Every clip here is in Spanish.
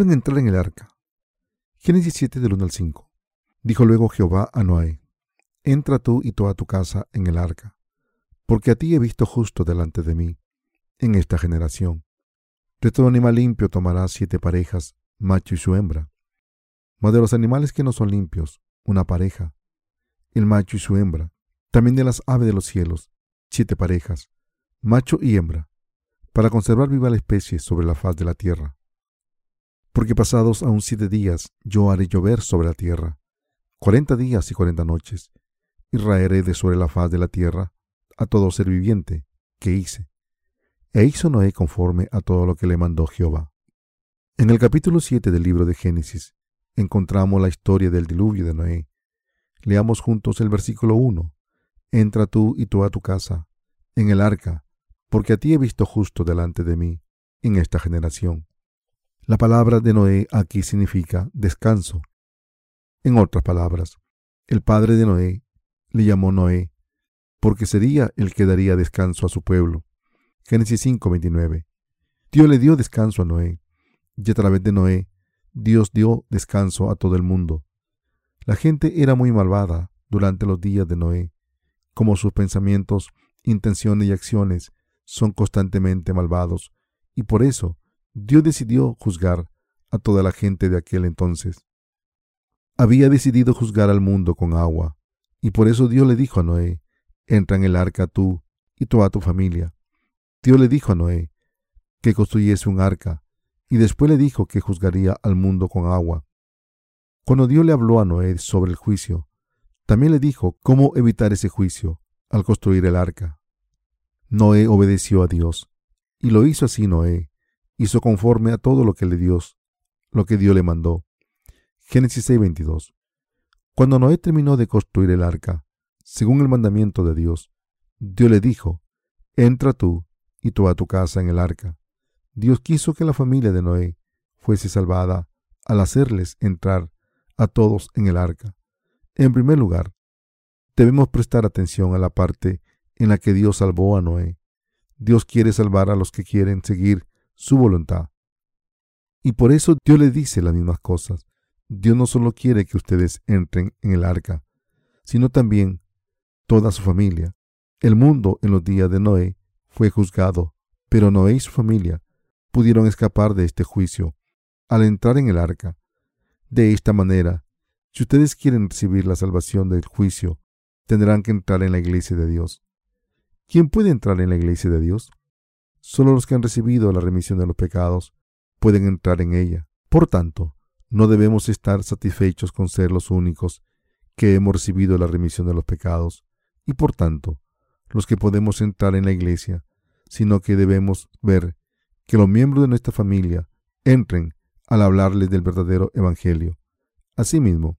deben entrar en el arca. Génesis 7 del 1 al 5. Dijo luego Jehová a Noé, Entra tú y toda tu casa en el arca, porque a ti he visto justo delante de mí, en esta generación. De todo animal limpio tomarás siete parejas, macho y su hembra. Mas de los animales que no son limpios, una pareja, el macho y su hembra. También de las aves de los cielos, siete parejas, macho y hembra, para conservar viva la especie sobre la faz de la tierra. Porque pasados aún siete días yo haré llover sobre la tierra, cuarenta días y cuarenta noches, y raeré de sobre la faz de la tierra a todo ser viviente que hice. E hizo Noé conforme a todo lo que le mandó Jehová. En el capítulo 7 del libro de Génesis encontramos la historia del diluvio de Noé. Leamos juntos el versículo 1. Entra tú y toda tu casa en el arca, porque a ti he visto justo delante de mí en esta generación. La palabra de Noé aquí significa descanso. En otras palabras, el padre de Noé le llamó Noé, porque sería el que daría descanso a su pueblo. Génesis 5:29. Dios le dio descanso a Noé, y a través de Noé, Dios dio descanso a todo el mundo. La gente era muy malvada durante los días de Noé, como sus pensamientos, intenciones y acciones son constantemente malvados, y por eso Dios decidió juzgar a toda la gente de aquel entonces. Había decidido juzgar al mundo con agua, y por eso Dios le dijo a Noé, entra en el arca tú y toda tu familia. Dios le dijo a Noé que construyese un arca, y después le dijo que juzgaría al mundo con agua. Cuando Dios le habló a Noé sobre el juicio, también le dijo cómo evitar ese juicio al construir el arca. Noé obedeció a Dios, y lo hizo así Noé, hizo conforme a todo lo que le dio, lo que Dios le mandó. Génesis 6:22. Cuando Noé terminó de construir el arca, según el mandamiento de Dios, Dios le dijo, entra tú y toda tu casa en el arca. Dios quiso que la familia de Noé fuese salvada al hacerles entrar a todos en el arca. En primer lugar, debemos prestar atención a la parte en la que Dios salvó a Noé. Dios quiere salvar a los que quieren seguir su voluntad. Y por eso Dios le dice las mismas cosas. Dios no solo quiere que ustedes entren en el arca, sino también toda su familia. El mundo en los días de Noé fue juzgado, pero Noé y su familia pudieron escapar de este juicio al entrar en el arca. De esta manera, si ustedes quieren recibir la salvación del juicio, tendrán que entrar en la iglesia de Dios. ¿Quién puede entrar en la iglesia de Dios? Solo los que han recibido la remisión de los pecados pueden entrar en ella. Por tanto, no debemos estar satisfechos con ser los únicos que hemos recibido la remisión de los pecados y por tanto los que podemos entrar en la iglesia, sino que debemos ver que los miembros de nuestra familia entren al hablarles del verdadero Evangelio. Asimismo,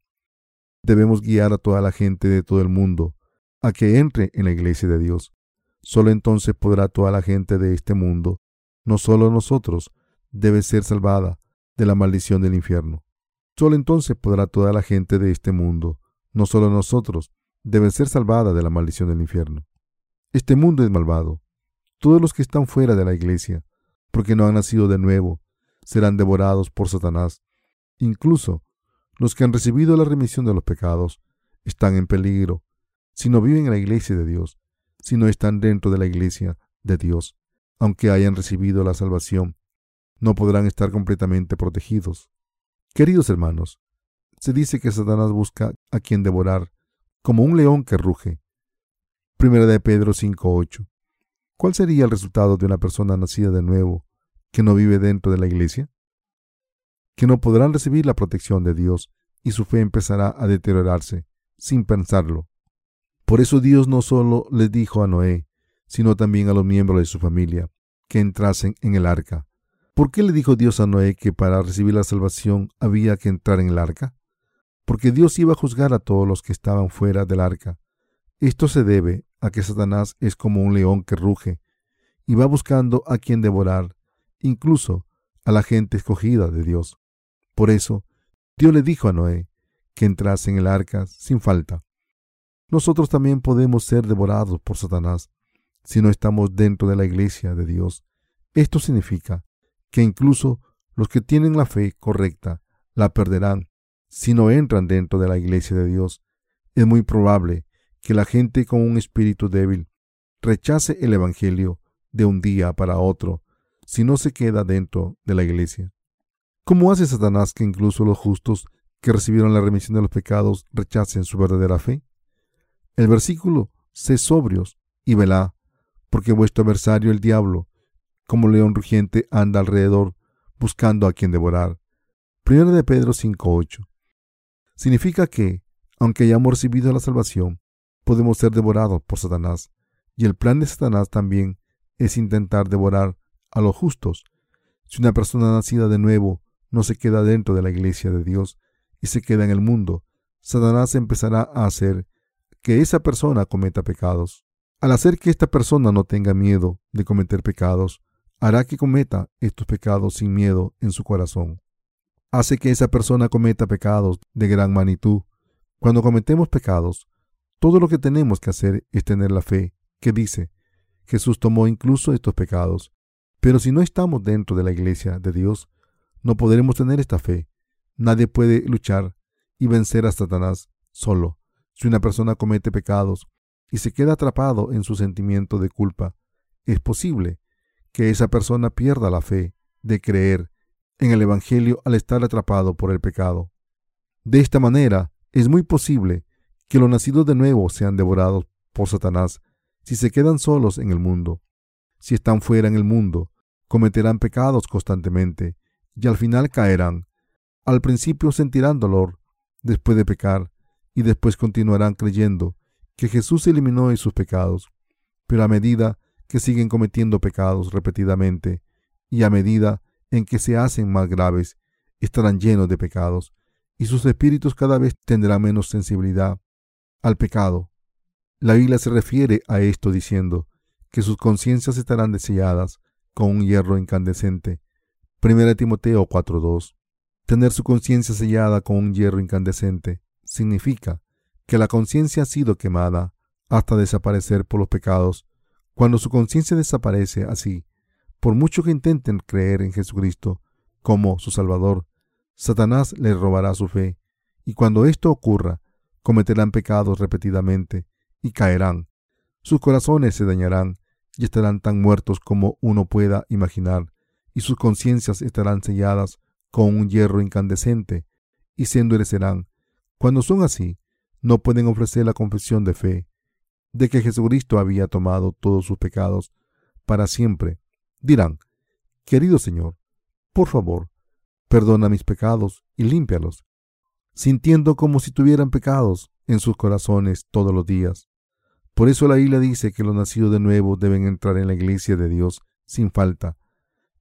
debemos guiar a toda la gente de todo el mundo a que entre en la iglesia de Dios. Solo entonces podrá toda la gente de este mundo, no solo nosotros, debe ser salvada de la maldición del infierno. Solo entonces podrá toda la gente de este mundo, no solo nosotros, debe ser salvada de la maldición del infierno. Este mundo es malvado. Todos los que están fuera de la iglesia, porque no han nacido de nuevo, serán devorados por Satanás. Incluso los que han recibido la remisión de los pecados están en peligro si no viven en la iglesia de Dios, si no están dentro de la iglesia de Dios, aunque hayan recibido la salvación no podrán estar completamente protegidos. Queridos hermanos, se dice que Satanás busca a quien devorar, como un león que ruge. Primera de Pedro 5.8. ¿Cuál sería el resultado de una persona nacida de nuevo que no vive dentro de la iglesia? Que no podrán recibir la protección de Dios y su fe empezará a deteriorarse sin pensarlo. Por eso Dios no solo les dijo a Noé, sino también a los miembros de su familia, que entrasen en el arca. ¿Por qué le dijo Dios a Noé que para recibir la salvación había que entrar en el arca? Porque Dios iba a juzgar a todos los que estaban fuera del arca. Esto se debe a que Satanás es como un león que ruge y va buscando a quien devorar, incluso a la gente escogida de Dios. Por eso, Dios le dijo a Noé que entrase en el arca sin falta. Nosotros también podemos ser devorados por Satanás si no estamos dentro de la iglesia de Dios. Esto significa que incluso Los que tienen la fe correcta la perderán si no entran dentro de la iglesia de Dios. Es muy probable que la gente con un espíritu débil rechace el Evangelio de un día para otro si no se queda dentro de la iglesia. ¿Cómo hace Satanás que incluso los justos que recibieron la remisión de los pecados rechacen su verdadera fe? El versículo, sé sobrios y velá, porque vuestro adversario el diablo, como león rugiente, anda alrededor buscando a quien devorar. Primero de Pedro 5.8. Significa que, aunque hayamos recibido la salvación, podemos ser devorados por Satanás, y el plan de Satanás también es intentar devorar a los justos. Si una persona nacida de nuevo no se queda dentro de la iglesia de Dios y se queda en el mundo, Satanás empezará a hacer que esa persona cometa pecados. Al hacer que esta persona no tenga miedo de cometer pecados, hará que cometa estos pecados sin miedo en su corazón. Hace que esa persona cometa pecados de gran magnitud. Cuando cometemos pecados, todo lo que tenemos que hacer es tener la fe que dice, Jesús tomó incluso estos pecados. Pero si no estamos dentro de la iglesia de Dios, no podremos tener esta fe. Nadie puede luchar y vencer a Satanás solo. Si una persona comete pecados y se queda atrapado en su sentimiento de culpa, es posible que esa persona pierda la fe de creer en el Evangelio al estar atrapado por el pecado. De esta manera, es muy posible que los nacidos de nuevo sean devorados por Satanás si se quedan solos en el mundo. Si están fuera en el mundo, cometerán pecados constantemente y al final caerán. Al principio sentirán dolor, después de pecar, y después continuarán creyendo que Jesús eliminó sus pecados. Pero a medida que siguen cometiendo pecados repetidamente y a medida en que se hacen más graves, estarán llenos de pecados y sus espíritus cada vez tendrán menos sensibilidad al pecado. La Biblia se refiere a esto diciendo que sus conciencias estarán deselladas con un hierro incandescente. 1 Timoteo 4.2. Tener su conciencia sellada con un hierro incandescente significa que la conciencia ha sido quemada hasta desaparecer por los pecados cuando su conciencia desaparece así, por mucho que intenten creer en Jesucristo como su Salvador, Satanás les robará su fe, y cuando esto ocurra, cometerán pecados repetidamente y caerán. Sus corazones se dañarán y estarán tan muertos como uno pueda imaginar, y sus conciencias estarán selladas con un hierro incandescente y se endurecerán. Cuando son así, no pueden ofrecer la confesión de fe de que Jesucristo había tomado todos sus pecados para siempre, dirán, querido Señor, por favor, perdona mis pecados y límpialos, sintiendo como si tuvieran pecados en sus corazones todos los días. Por eso la Biblia dice que los nacidos de nuevo deben entrar en la iglesia de Dios sin falta.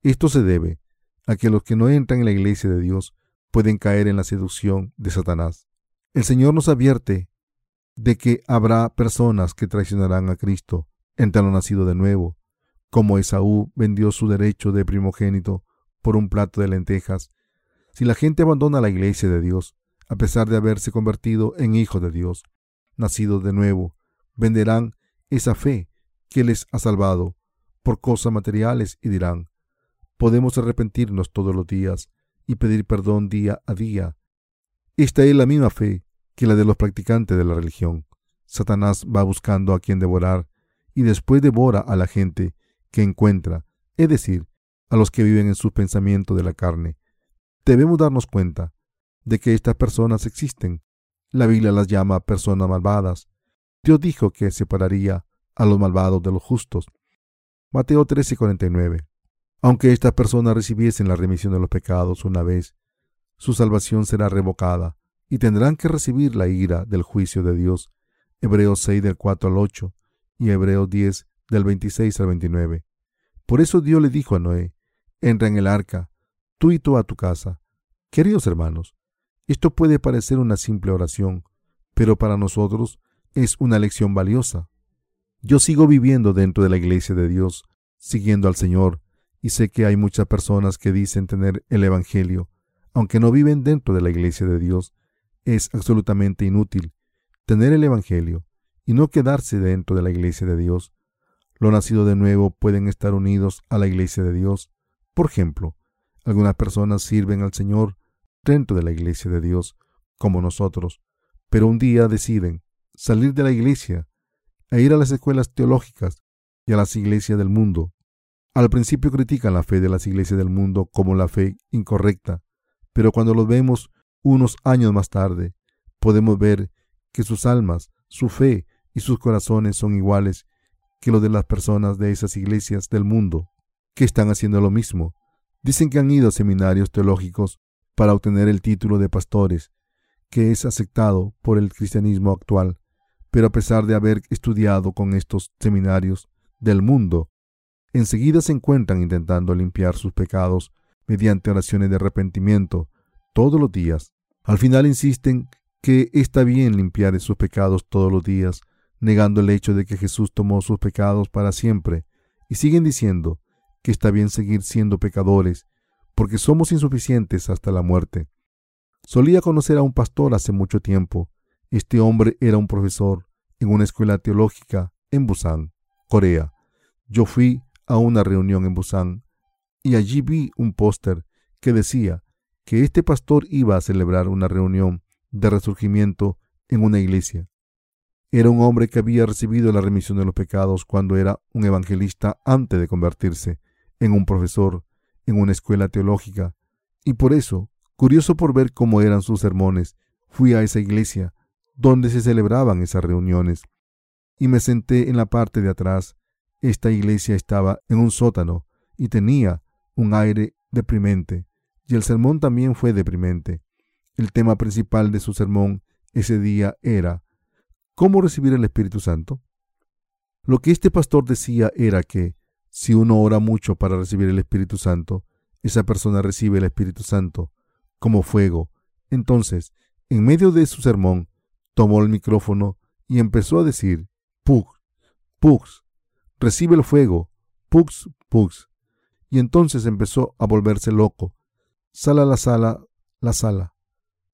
Esto se debe a que los que no entran en la iglesia de Dios pueden caer en la seducción de Satanás. El Señor nos advierte de que habrá personas que traicionarán a Cristo entre lo nacido de nuevo, como Esaú vendió su derecho de primogénito por un plato de lentejas. Si la gente abandona la iglesia de Dios, a pesar de haberse convertido en hijos de Dios, nacidos de nuevo, venderán esa fe que les ha salvado por cosas materiales y dirán, podemos arrepentirnos todos los días y pedir perdón día a día. Esta es la misma fe que la de los practicantes de la religión. Satanás va buscando a quien devorar y después devora a la gente que encuentra, es decir, a los que viven en su pensamiento de la carne. Debemos darnos cuenta de que estas personas existen. La Biblia las llama personas malvadas. Dios dijo que separaría a los malvados de los justos. Mateo 13:49. Aunque estas personas recibiesen la remisión de los pecados una vez, su salvación será revocada y tendrán que recibir la ira del juicio de Dios. Hebreos 6 del 4 al 8 y Hebreos 10 del 26 al 29. Por eso Dios le dijo a Noé, entra en el arca, tú y toda tu casa. Queridos hermanos, esto puede parecer una simple oración, pero para nosotros es una lección valiosa. Yo sigo viviendo dentro de la iglesia de Dios, siguiendo al Señor, y sé que hay muchas personas que dicen tener el Evangelio, aunque no viven dentro de la iglesia de Dios, es absolutamente inútil tener el Evangelio y no quedarse dentro de la iglesia de Dios. Los nacidos de nuevo pueden estar unidos a la iglesia de Dios. Por ejemplo, Algunas personas sirven al Señor dentro de la iglesia de Dios, como nosotros, pero un día deciden salir de la iglesia e ir a las escuelas teológicas y a las iglesias del mundo. Al principio critican la fe de las iglesias del mundo como la fe incorrecta, pero cuando los vemos unos años más tarde, podemos ver que sus almas, su fe y sus corazones son iguales que los de las personas de esas iglesias del mundo, que están haciendo lo mismo. Dicen que han ido a seminarios teológicos para obtener el título de pastores, que es aceptado por el cristianismo actual, pero a pesar de haber estudiado con estos seminarios del mundo, enseguida se encuentran intentando limpiar sus pecados mediante oraciones de arrepentimiento todos los días. Al final insisten que está bien limpiar sus pecados todos los días, negando el hecho de que Jesús tomó sus pecados para siempre, y siguen diciendo que está bien seguir siendo pecadores, porque somos insuficientes hasta la muerte. Solía conocer a un pastor hace mucho tiempo. Este hombre era un profesor en una escuela teológica en Busan, Corea. Yo fui a una reunión en Busan y allí vi un póster que decía que este pastor iba a celebrar una reunión de resurgimiento en una iglesia. Era un hombre que había recibido la remisión de los pecados cuando era un evangelista antes de convertirse en un profesor en una escuela teológica, y por eso, curioso por ver cómo eran sus sermones, fui a esa iglesia donde se celebraban esas reuniones, y me senté en la parte de atrás. Esta iglesia estaba en un sótano y tenía un aire deprimente, y el sermón también fue deprimente. El tema principal de su sermón ese día era ¿Cómo recibir el Espíritu Santo? Lo que este pastor decía era que si uno ora mucho para recibir el Espíritu Santo, esa persona recibe el Espíritu Santo como fuego. Entonces, en medio de su sermón, tomó el micrófono y empezó a decir, Pux, Pux, recibe el fuego, Pux, Pux. Y entonces empezó a volverse loco. Sala la sala, la sala.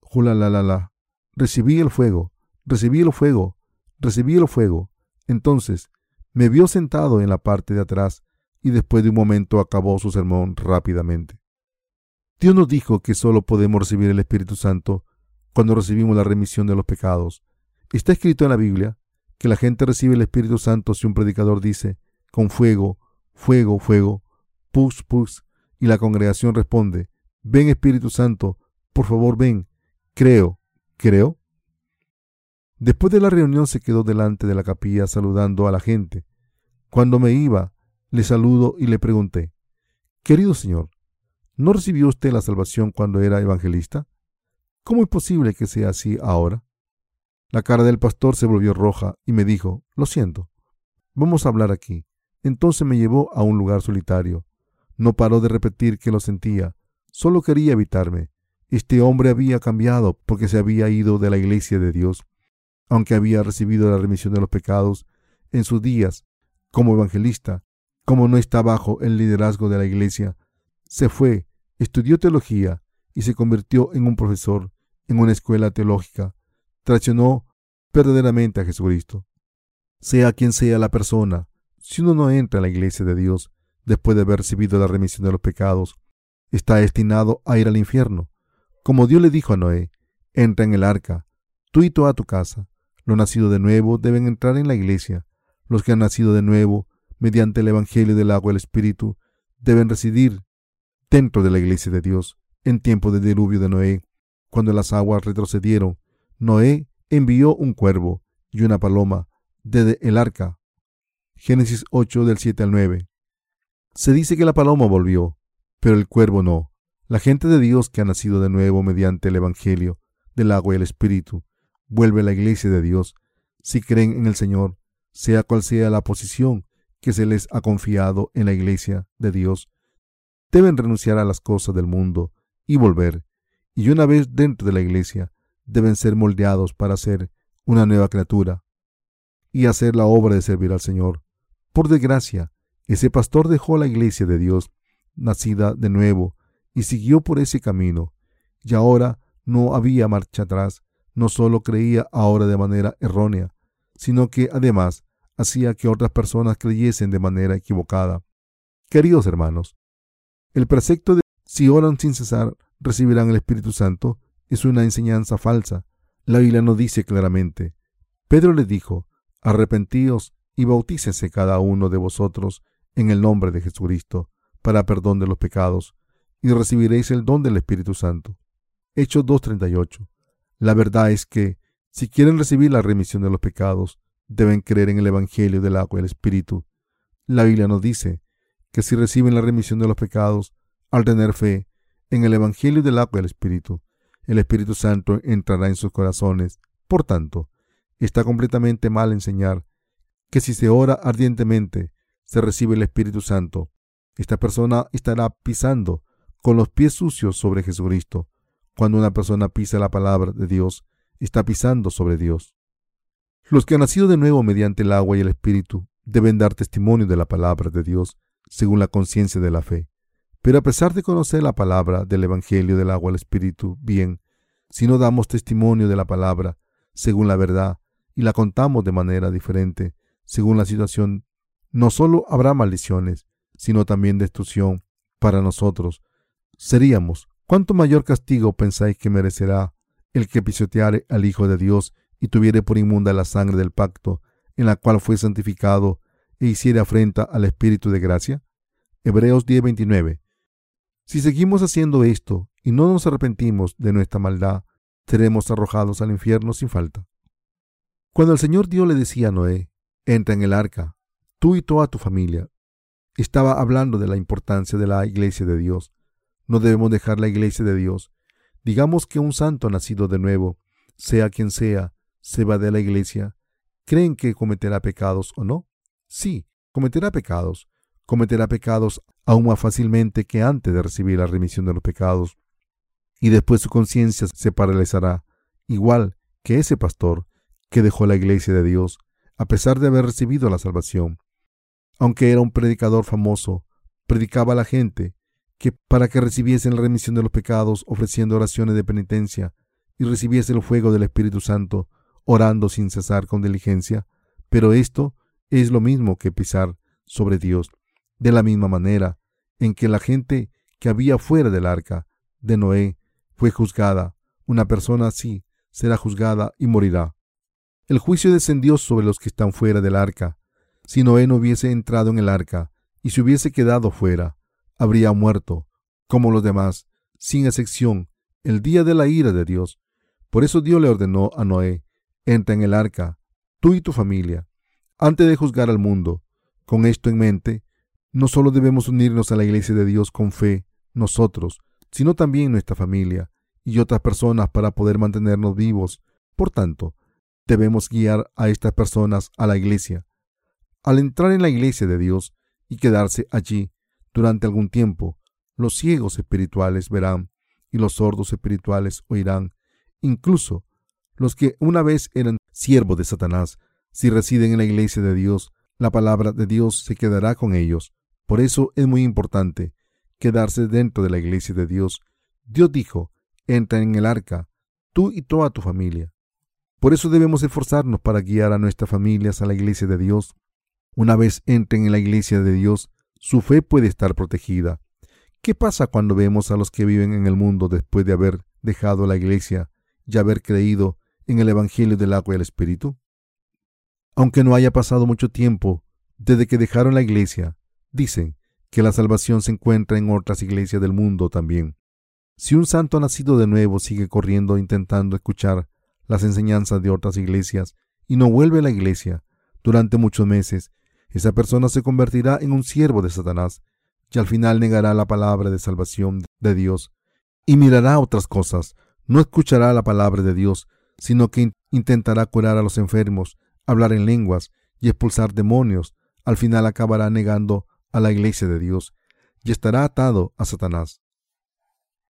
Jula la la la. Recibí el fuego, recibí el fuego, recibí el fuego. Entonces me vio sentado en la parte de atrás y después de un momento acabó su sermón rápidamente. Dios nos dijo que solo podemos recibir el Espíritu Santo cuando recibimos la remisión de los pecados. Está escrito en la Biblia que la gente recibe el Espíritu Santo si un predicador dice, con fuego, fuego, fuego, pus, pus, y la congregación responde, ven Espíritu Santo, por favor ven, creo, creo. Después de la reunión se quedó delante de la capilla saludando a la gente. Cuando me iba, le saludo y le pregunté, Querido Señor, ¿no recibió usted la salvación cuando era evangelista? ¿Cómo es posible que sea así ahora? La cara del pastor se volvió roja y me dijo, Lo siento, vamos a hablar aquí. Entonces me llevó a un lugar solitario. No paró de repetir que lo sentía, solo quería evitarme. Este hombre había cambiado porque se había ido de la iglesia de Dios. Aunque había recibido la remisión de los pecados en sus días como evangelista, como no está bajo el liderazgo de la iglesia, se fue, estudió teología y se convirtió en un profesor en una escuela teológica, traicionó verdaderamente a Jesucristo. Sea quien sea la persona, si uno no entra en la iglesia de Dios después de haber recibido la remisión de los pecados, está destinado a ir al infierno. Como Dios le dijo a Noé, entra en el arca, tú y toda tu casa. Los nacidos de nuevo deben entrar en la iglesia. Los que han nacido de nuevo, mediante el Evangelio del agua y el Espíritu, deben residir dentro de la iglesia de Dios en tiempo del diluvio de Noé. Cuando las aguas retrocedieron, Noé envió un cuervo y una paloma desde el arca. Génesis 8 del 7 al 9. Se dice que la paloma volvió, pero el cuervo no. La gente de Dios que ha nacido de nuevo mediante el Evangelio del agua y el Espíritu vuelve a la iglesia de Dios si creen en el Señor, sea cual sea la posición que se les ha confiado en la iglesia de Dios. Deben renunciar a las cosas del mundo y volver y una vez dentro de la iglesia deben ser moldeados para ser una nueva criatura y hacer la obra de servir al Señor. Por desgracia, ese pastor dejó la iglesia de Dios, nacida de nuevo, y siguió por ese camino, y ahora no había marcha atrás, no solo creía ahora de manera errónea, sino que además hacía que otras personas creyesen de manera equivocada. Queridos hermanos, el precepto de Si oran sin cesar, recibirán el Espíritu Santo. Es una enseñanza falsa. La Biblia no dice claramente. Pedro le dijo, arrepentíos y bautícese cada uno de vosotros en el nombre de Jesucristo para perdón de los pecados, y recibiréis el don del Espíritu Santo. Hechos 2.38. La verdad es que, si quieren recibir la remisión de los pecados, deben creer en el Evangelio del agua y el Espíritu. La Biblia nos dice que si reciben la remisión de los pecados, al tener fe en el Evangelio del agua y el Espíritu, el Espíritu Santo entrará en sus corazones. Por tanto, está completamente mal enseñar que si se ora ardientemente, se recibe el Espíritu Santo. Esta persona estará pisando con los pies sucios sobre Jesucristo. Cuando una persona pisa la palabra de Dios, está pisando sobre Dios. Los que han nacido de nuevo mediante el agua y el Espíritu deben dar testimonio de la palabra de Dios según la conciencia de la fe. Pero a pesar de conocer la palabra del Evangelio del agua al Espíritu bien, si no damos testimonio de la palabra según la verdad y la contamos de manera diferente según la situación, no solo habrá maldiciones, sino también destrucción para nosotros. Seríamos, ¿cuánto mayor castigo pensáis que merecerá el que pisoteare al Hijo de Dios y tuviere por inmunda la sangre del pacto, en la cual fue santificado, e hiciere afrenta al Espíritu de gracia? Hebreos 10:29. Si seguimos haciendo esto y no nos arrepentimos de nuestra maldad, seremos arrojados al infierno sin falta. Cuando el Señor Dios le decía a Noé, entra en el arca, tú y toda tu familia, estaba hablando de la importancia de la iglesia de Dios. No debemos dejar la iglesia de Dios. Digamos que un santo nacido de nuevo, sea quien sea, se va de la iglesia. ¿Creen que cometerá pecados o no? Sí, cometerá pecados. Cometerá pecados aún más fácilmente que antes de recibir la remisión de los pecados. Y después su conciencia se paralizará, igual que ese pastor que dejó la iglesia de Dios, a pesar de haber recibido la salvación. Aunque era un predicador famoso, predicaba a la gente que para que recibiesen la remisión de los pecados ofreciendo oraciones de penitencia y recibiese el fuego del Espíritu Santo, orando sin cesar con diligencia. Pero esto es lo mismo que pisar sobre Dios de la misma manera en que la gente que había fuera del arca de Noé fue juzgada, una persona así será juzgada y morirá. El juicio descendió sobre los que están fuera del arca. Si Noé no hubiese entrado en el arca y se hubiese quedado fuera, habría muerto, como los demás, sin excepción, el día de la ira de Dios. Por eso Dios le ordenó a Noé, entra en el arca, tú y tu familia, antes de juzgar al mundo. Con esto en mente, no solo debemos unirnos a la iglesia de Dios con fe, nosotros, sino también nuestra familia y otras personas para poder mantenernos vivos. Por tanto, debemos guiar a estas personas a la iglesia. Al entrar en la iglesia de Dios y quedarse allí durante algún tiempo, los ciegos espirituales verán y los sordos espirituales oirán. Incluso los que una vez eran siervos de Satanás, si residen en la iglesia de Dios, la palabra de Dios se quedará con ellos. Por eso es muy importante quedarse dentro de la iglesia de Dios. Dios dijo, entra en el arca, tú y toda tu familia. Por eso debemos esforzarnos para guiar a nuestras familias a la iglesia de Dios. Una vez entren en la iglesia de Dios, su fe puede estar protegida. ¿Qué pasa cuando vemos a los que viven en el mundo después de haber dejado la iglesia y haber creído en el Evangelio del agua y el Espíritu? Aunque no haya pasado mucho tiempo desde que dejaron la iglesia, Dicen que la salvación se encuentra en otras iglesias del mundo también. Si un santo nacido de nuevo sigue corriendo intentando escuchar las enseñanzas de otras iglesias y no vuelve a la iglesia durante muchos meses, esa persona se convertirá en un siervo de Satanás y al final negará la palabra de salvación de Dios y mirará otras cosas. No escuchará la palabra de Dios, sino que intentará curar a los enfermos, hablar en lenguas y expulsar demonios. Al final acabará negando a la iglesia de Dios y estará atado a Satanás.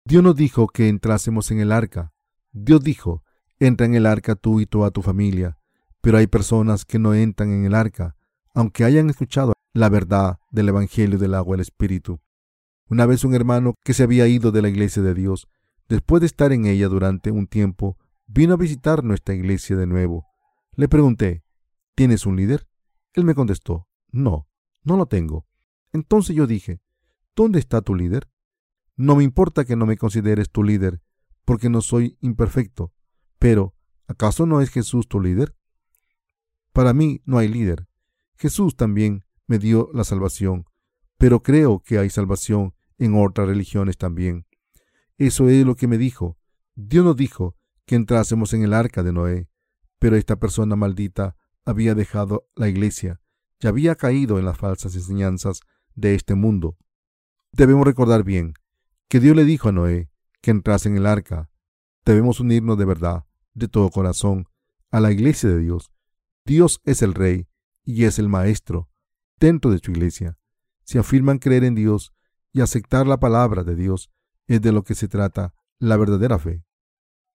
Dios nos dijo que entrásemos en el arca. Dios dijo, entra en el arca tú y toda tu familia. Pero hay personas que no entran en el arca, aunque hayan escuchado la verdad del Evangelio del agua del Espíritu. Una vez un hermano que se había ido de la iglesia de Dios, después de estar en ella durante un tiempo, vino a visitar nuestra iglesia de nuevo. Le pregunté, ¿tienes un líder? Él me contestó, no, no lo tengo. Entonces yo dije, ¿dónde está tu líder? No me importa que no me consideres tu líder, porque no soy imperfecto. Pero, ¿acaso no es Jesús tu líder? Para mí no hay líder. Jesús también me dio la salvación, pero creo que hay salvación en otras religiones también. Eso es lo que me dijo. Dios nos dijo que entrásemos en el arca de Noé, pero esta persona maldita había dejado la iglesia y había caído en las falsas enseñanzas de este mundo. Debemos recordar bien que Dios le dijo a Noé que entrase en el arca. Debemos unirnos de verdad, de todo corazón, a la iglesia de Dios. Dios es el Rey y es el Maestro dentro de su iglesia. Si afirman creer en Dios y aceptar la palabra de Dios, es de lo que se trata la verdadera fe.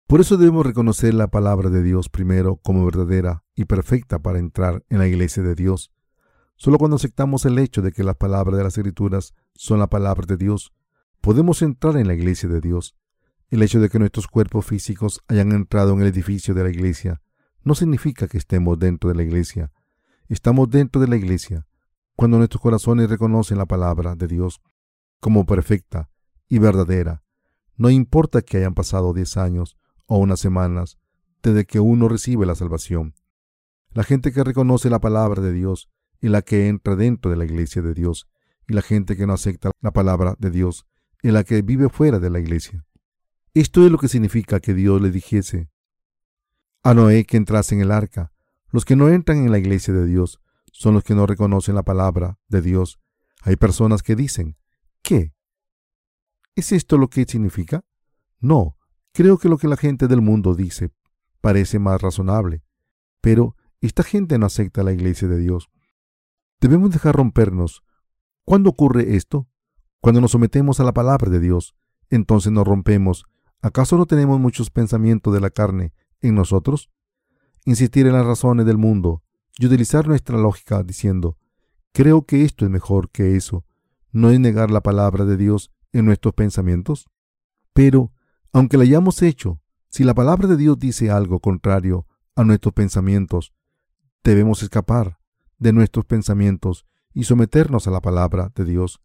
Por eso debemos reconocer la palabra de Dios primero como verdadera y perfecta para entrar en la iglesia de Dios. Solo cuando aceptamos el hecho de que las palabras de las Escrituras son la palabra de Dios, podemos entrar en la iglesia de Dios. El hecho de que nuestros cuerpos físicos hayan entrado en el edificio de la iglesia no significa que estemos dentro de la iglesia. Estamos dentro de la iglesia cuando nuestros corazones reconocen la palabra de Dios como perfecta y verdadera. No importa que hayan pasado diez años o unas semanas desde que uno recibe la salvación. La gente que reconoce la palabra de Dios y la que entra dentro de la iglesia de Dios, y la gente que no acepta la palabra de Dios y la que vive fuera de la iglesia. Esto es lo que significa que Dios le dijese a Noé que entrase en el arca. Los que no entran en la iglesia de Dios son los que no reconocen la palabra de Dios. Hay personas que dicen, ¿qué? ¿Es esto lo que significa? No, creo que lo que la gente del mundo dice parece más razonable. Pero esta gente no acepta la iglesia de Dios. Debemos dejar rompernos. ¿Cuándo ocurre esto? Cuando nos sometemos a la palabra de Dios, entonces nos rompemos. ¿Acaso no tenemos muchos pensamientos de la carne en nosotros? Insistir en las razones del mundo y utilizar nuestra lógica diciendo, creo que esto es mejor que eso, no es negar la palabra de Dios en nuestros pensamientos. Pero, aunque la hayamos hecho, si la palabra de Dios dice algo contrario a nuestros pensamientos, debemos escapar de nuestros pensamientos y someternos a la palabra de Dios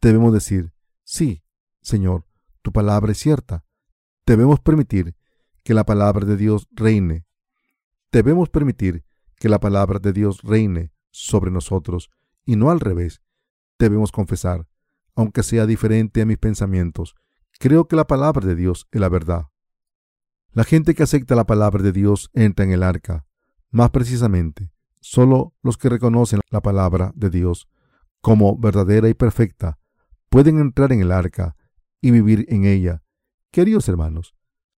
debemos decir, sí, Señor, tu palabra es cierta. Debemos permitir que la palabra de Dios reine. Debemos permitir que la palabra de Dios reine sobre nosotros y no al revés. Debemos confesar, aunque sea diferente a mis pensamientos, creo que la palabra de Dios es la verdad. La gente que acepta la palabra de Dios entra en el arca. Más precisamente, solo los que reconocen la palabra de Dios como verdadera y perfecta pueden entrar en el arca y vivir en ella. Queridos hermanos,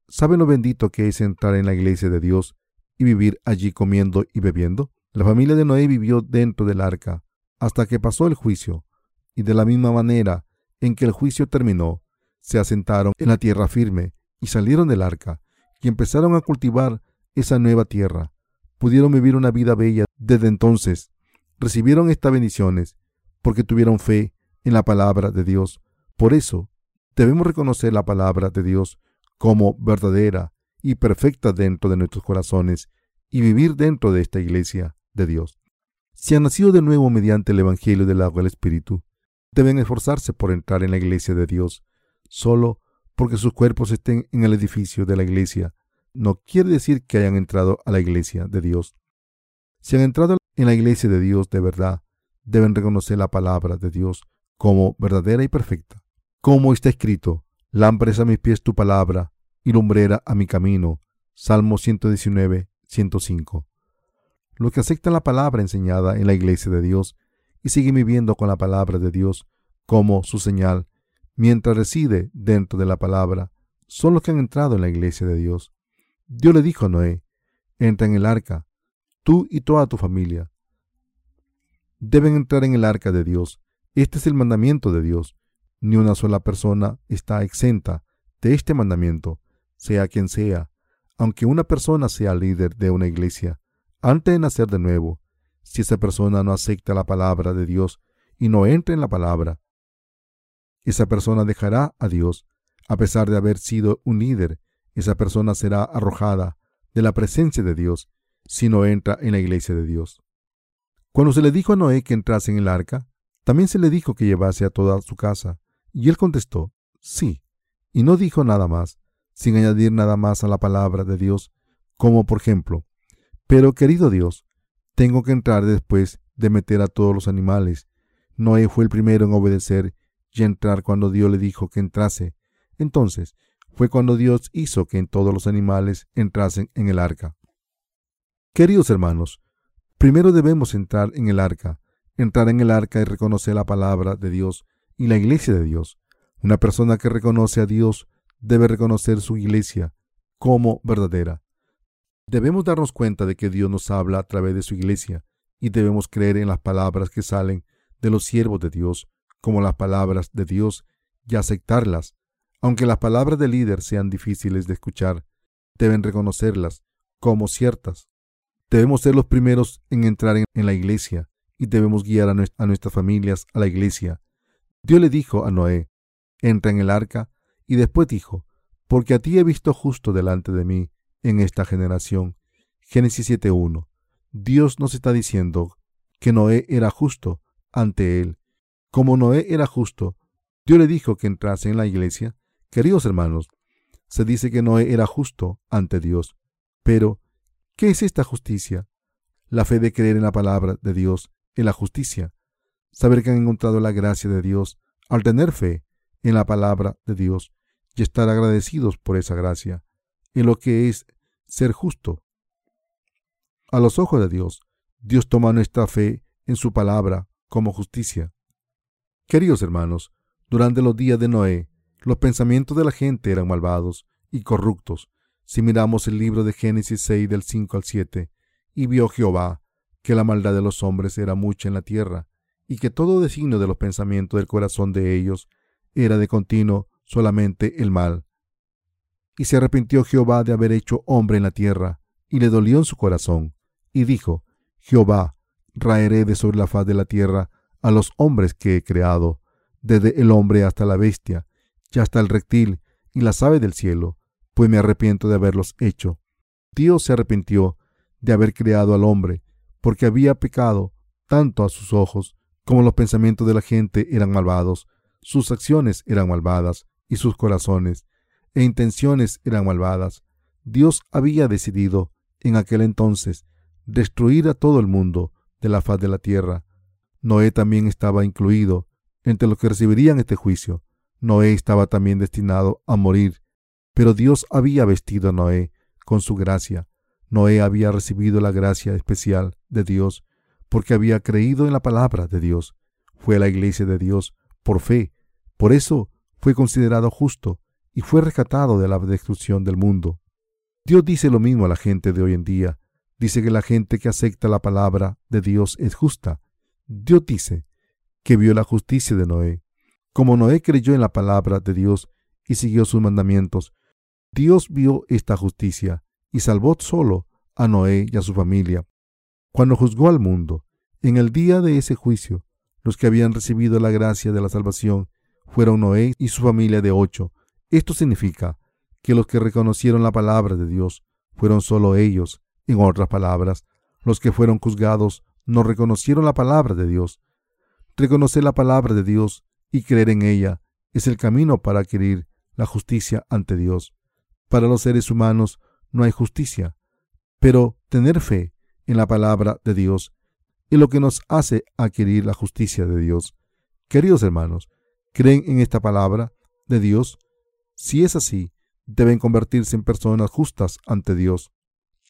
¿saben lo bendito que es entrar en la iglesia de Dios y vivir allí comiendo y bebiendo? La familia de Noé vivió dentro del arca hasta que pasó el juicio, y de la misma manera en que el juicio terminó, se asentaron en la tierra firme y salieron del arca y empezaron a cultivar esa nueva tierra. Pudieron vivir una vida bella desde entonces. Recibieron estas bendiciones porque tuvieron fe en la palabra de Dios. Por eso, debemos reconocer la palabra de Dios como verdadera y perfecta dentro de nuestros corazones y vivir dentro de esta iglesia de Dios. Si han nacido de nuevo mediante el Evangelio del agua del Espíritu, deben esforzarse por entrar en la iglesia de Dios. Solo porque sus cuerpos estén en el edificio de la iglesia, no quiere decir que hayan entrado a la iglesia de Dios. Si han entrado en la iglesia de Dios de verdad, deben reconocer la palabra de Dios como verdadera y perfecta. Como está escrito, lámparas a mis pies tu palabra y lumbrera a mi camino. Salmo 119, 105. Los que aceptan la palabra enseñada en la iglesia de Dios y siguen viviendo con la palabra de Dios como su señal, mientras reside dentro de la palabra, son los que han entrado en la iglesia de Dios. Dios le dijo a Noé, entra en el arca, tú y toda tu familia. Deben entrar en el arca de Dios este es el mandamiento de Dios. Ni una sola persona está exenta de este mandamiento, sea quien sea, aunque una persona sea líder de una iglesia. Antes de nacer de nuevo, si esa persona no acepta la palabra de Dios y no entra en la palabra, esa persona dejará a Dios, a pesar de haber sido un líder. Esa persona será arrojada de la presencia de Dios si no entra en la iglesia de Dios. Cuando se le dijo a Noé que entrase en el arca, también se le dijo que llevase a toda su casa, y él contestó, Sí. Y no dijo nada más, sin añadir nada más a la palabra de Dios, como por ejemplo, pero querido Dios, tengo que entrar después de meter a todos los animales. Noé fue el primero en obedecer y entrar cuando Dios le dijo que entrase. Entonces, fue cuando Dios hizo que todos los animales entrasen en el arca. Queridos hermanos, primero debemos entrar en el arca. Entrar en el arca y reconocer la palabra de Dios y la iglesia de Dios. Una persona que reconoce a Dios debe reconocer su iglesia como verdadera. Debemos darnos cuenta de que Dios nos habla a través de su iglesia y debemos creer en las palabras que salen de los siervos de Dios como las palabras de Dios y aceptarlas. Aunque las palabras del líder sean difíciles de escuchar, deben reconocerlas como ciertas. Debemos ser los primeros en entrar en la iglesia y debemos guiar a, nuestras familias a la iglesia. Dios le dijo a Noé, entra en el arca, y después dijo, porque a ti he visto justo delante de mí en esta generación. Génesis 7.1. Dios nos está diciendo que Noé era justo ante él. Como Noé era justo, Dios le dijo que entrase en la iglesia. Queridos hermanos, se dice que Noé era justo ante Dios. Pero, ¿qué es esta justicia? La fe de creer en la palabra de Dios, en la justicia. Saber que han encontrado la gracia de Dios al tener fe en la palabra de Dios y estar agradecidos por esa gracia, en lo que es ser justo a los ojos de Dios, Dios toma nuestra fe en su palabra como justicia. Queridos hermanos, durante los días de Noé, los pensamientos de la gente eran malvados y corruptos. Si miramos el libro de Génesis 6 del 5 al 7, y vio Jehová que la maldad de los hombres era mucha en la tierra, y que todo designio de los pensamientos del corazón de ellos era de continuo solamente el mal. Y se arrepintió Jehová de haber hecho hombre en la tierra, y le dolió en su corazón, y dijo, Jehová, raeré de sobre la faz de la tierra a los hombres que he creado, desde el hombre hasta la bestia, y hasta el reptil y las aves del cielo, pues me arrepiento de haberlos hecho. Dios se arrepintió de haber creado al hombre, porque había pecado tanto a sus ojos como los pensamientos de la gente eran malvados, sus acciones eran malvadas y sus corazones e intenciones eran malvadas. Dios había decidido en aquel entonces destruir a todo el mundo de la faz de la tierra. Noé también estaba incluido entre los que recibirían este juicio. Noé estaba también destinado a morir, pero Dios había vestido a Noé con su gracia. Noé había recibido la gracia especial de Dios porque había creído en la palabra de Dios. Fue a la iglesia de Dios por fe. Por eso fue considerado justo y fue rescatado de la destrucción del mundo. Dios dice lo mismo a la gente de hoy en día dice que la gente que acepta la palabra de Dios es justa. Dios dice que vio la justicia de Noé. Como Noé creyó en la palabra de Dios y siguió sus mandamientos, Dios vio esta justicia y salvó solo a Noé y a su familia. Cuando juzgó al mundo, en el día de ese juicio, los que habían recibido la gracia de la salvación fueron Noé y su familia de ocho. Esto significa que los que reconocieron la palabra de Dios fueron solo ellos en otras palabras, los que fueron juzgados no reconocieron la palabra de Dios. Reconocer la palabra de Dios y creer en ella es el camino para adquirir la justicia ante Dios. Para los seres humanos no hay justicia, pero tener fe en la palabra de Dios es lo que nos hace adquirir la justicia de Dios. Queridos hermanos, ¿creen en esta palabra de Dios? Si es así, deben convertirse en personas justas ante Dios.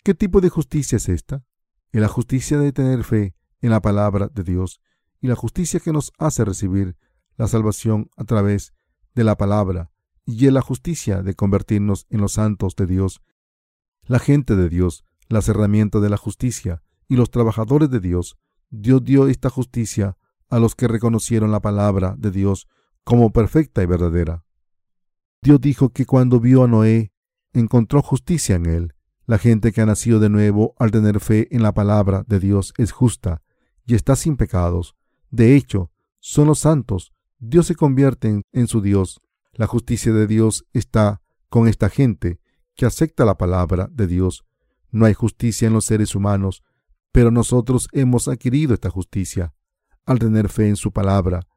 ¿Qué tipo de justicia es esta? En la justicia de tener fe en la palabra de Dios y la justicia que nos hace recibir la salvación a través de la palabra y en la justicia de convertirnos en los santos de Dios, la gente de Dios, las herramientas de la justicia y los trabajadores de Dios. Dios dio esta justicia a los que reconocieron la palabra de Dios como perfecta y verdadera. Dios dijo que cuando vio a Noé, encontró justicia en él la gente que ha nacido de nuevo al tener fe en la palabra de Dios es justa y está sin pecados. De hecho, son los santos. Dios se convierte en, su Dios. La justicia de Dios está con esta gente que acepta la palabra de Dios. No hay justicia en los seres humanos, pero nosotros hemos adquirido esta justicia al tener fe en su palabra.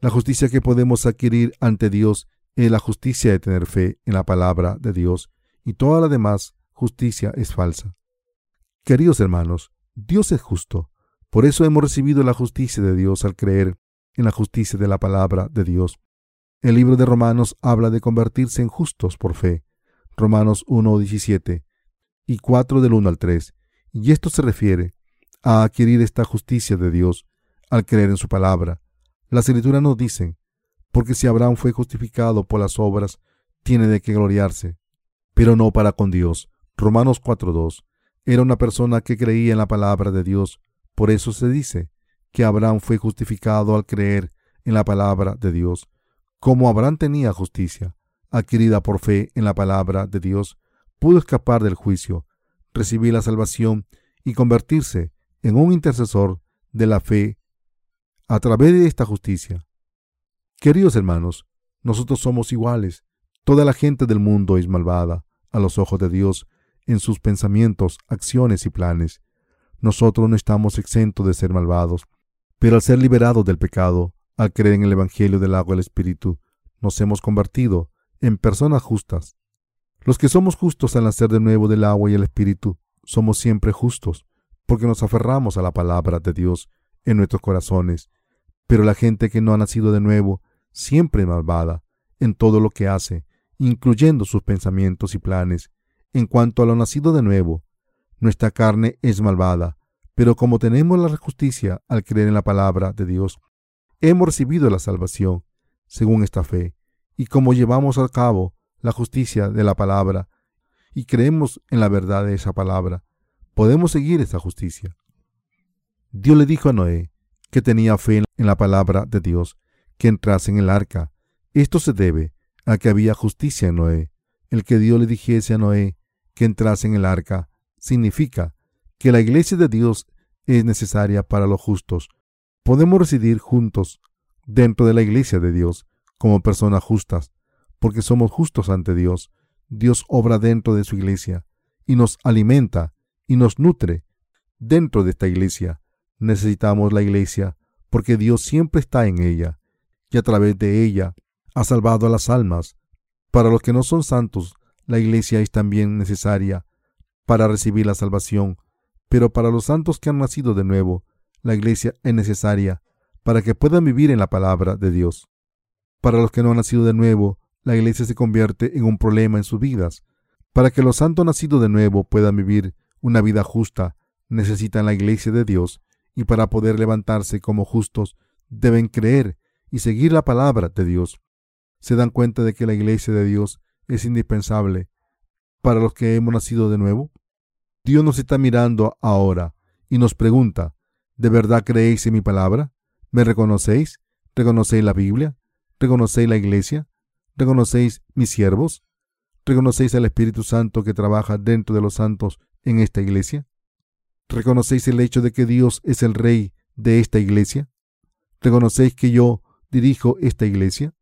La justicia que podemos adquirir ante Dios es la justicia de tener fe en la palabra de Dios y toda la demás justicia es falsa. Queridos hermanos, Dios es justo. Por eso hemos recibido la justicia de Dios al creer en la justicia de la palabra de Dios. El libro de Romanos habla de convertirse en justos por fe. Romanos 1.17 y 4 del 1 al 3. Y esto se refiere a adquirir esta justicia de Dios al creer en su palabra. La escritura nos dice, porque si Abraham fue justificado por las obras, tiene de qué gloriarse, pero no para con Dios. Romanos 4.2. Era una persona que creía en la palabra de Dios. Por eso se dice que Abraham fue justificado al creer en la palabra de Dios. Como Abraham tenía justicia, adquirida por fe en la palabra de Dios, pudo escapar del juicio, recibir la salvación y convertirse en un intercesor de la fe a través de esta justicia. Queridos hermanos, nosotros somos iguales. Toda la gente del mundo es malvada a los ojos de Dios en sus pensamientos, acciones y planes. Nosotros no estamos exentos de ser malvados, pero al ser liberados del pecado, al creer en el Evangelio del agua y el Espíritu, nos hemos convertido en personas justas. Los que somos justos al nacer de nuevo del agua y el Espíritu, somos siempre justos, porque nos aferramos a la palabra de Dios en nuestros corazones. Pero la gente que no ha nacido de nuevo, siempre malvada en todo lo que hace, incluyendo sus pensamientos y planes. En cuanto a lo nacido de nuevo, nuestra carne es malvada, pero como tenemos la justicia al creer en la palabra de Dios, hemos recibido la salvación según esta fe, y como llevamos a cabo la justicia de la palabra y creemos en la verdad de esa palabra, podemos seguir esa justicia. Dios le dijo a Noé que tenía fe en la palabra de Dios, que entrase en el arca. Esto se debe a que había justicia en Noé. El que Dios le dijese a Noé que entrase en el arca significa que la iglesia de Dios es necesaria para los justos. Podemos residir juntos dentro de la iglesia de Dios como personas justas, porque somos justos ante Dios. Dios obra dentro de su iglesia y nos alimenta y nos nutre dentro de esta iglesia. Necesitamos la iglesia porque Dios siempre está en ella y a través de ella ha salvado a las almas. Para los que no son santos, la iglesia es también necesaria para recibir la salvación, pero para los santos que han nacido de nuevo, la iglesia es necesaria para que puedan vivir en la palabra de Dios. Para los que no han nacido de nuevo, la iglesia se convierte en un problema en sus vidas. Para que los santos nacidos de nuevo puedan vivir una vida justa, necesitan la iglesia de Dios y para poder levantarse como justos deben creer y seguir la palabra de Dios. Se dan cuenta de que la iglesia de Dios es indispensable para los que hemos nacido de nuevo. Dios nos está mirando ahora y nos pregunta, ¿de verdad creéis en mi palabra? ¿Me reconocéis? ¿Reconocéis la Biblia? ¿Reconocéis la iglesia? ¿Reconocéis mis siervos? ¿Reconocéis al Espíritu Santo que trabaja dentro de los santos en esta iglesia? ¿Reconocéis el hecho de que Dios es el Rey de esta iglesia? ¿Reconocéis que yo dirijo esta iglesia?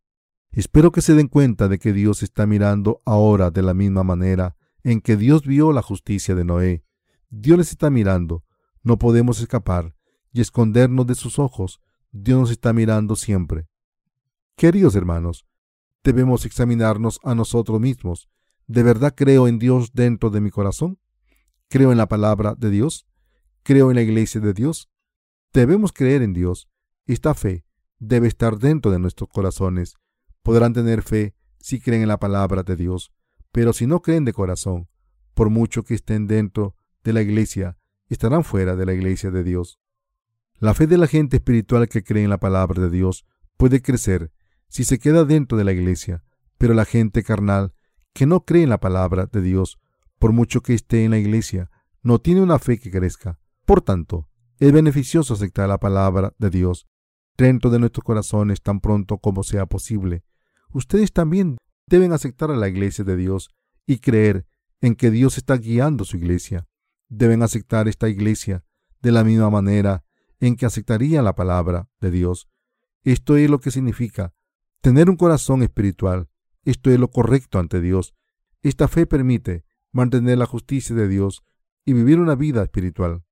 Espero que se den cuenta de que Dios está mirando ahora de la misma manera en que Dios vio la justicia de Noé. Dios les está mirando. No podemos escapar y escondernos de sus ojos. Dios nos está mirando siempre. Queridos hermanos, debemos examinarnos a nosotros mismos. ¿De verdad creo en Dios dentro de mi corazón? ¿Creo en la palabra de Dios? ¿Creo en la iglesia de Dios? Debemos creer en Dios. Esta fe debe estar dentro de nuestros corazones. Podrán tener fe si creen en la palabra de Dios. Pero si no creen de corazón, por mucho que estén dentro de la iglesia, estarán fuera de la iglesia de Dios. La fe de la gente espiritual que cree en la palabra de Dios puede crecer si se queda dentro de la iglesia, pero la gente carnal que no cree en la palabra de Dios, por mucho que esté en la iglesia, no tiene una fe que crezca. Por tanto, es beneficioso aceptar la palabra de Dios dentro de nuestros corazones tan pronto como sea posible. Ustedes también deben aceptar a la iglesia de Dios y creer en que Dios está guiando su iglesia. Deben aceptar esta iglesia de la misma manera en que aceptarían la palabra de Dios. Esto es lo que significa tener un corazón espiritual. Esto es lo correcto ante Dios. Esta fe permite mantener la justicia de Dios y vivir una vida espiritual.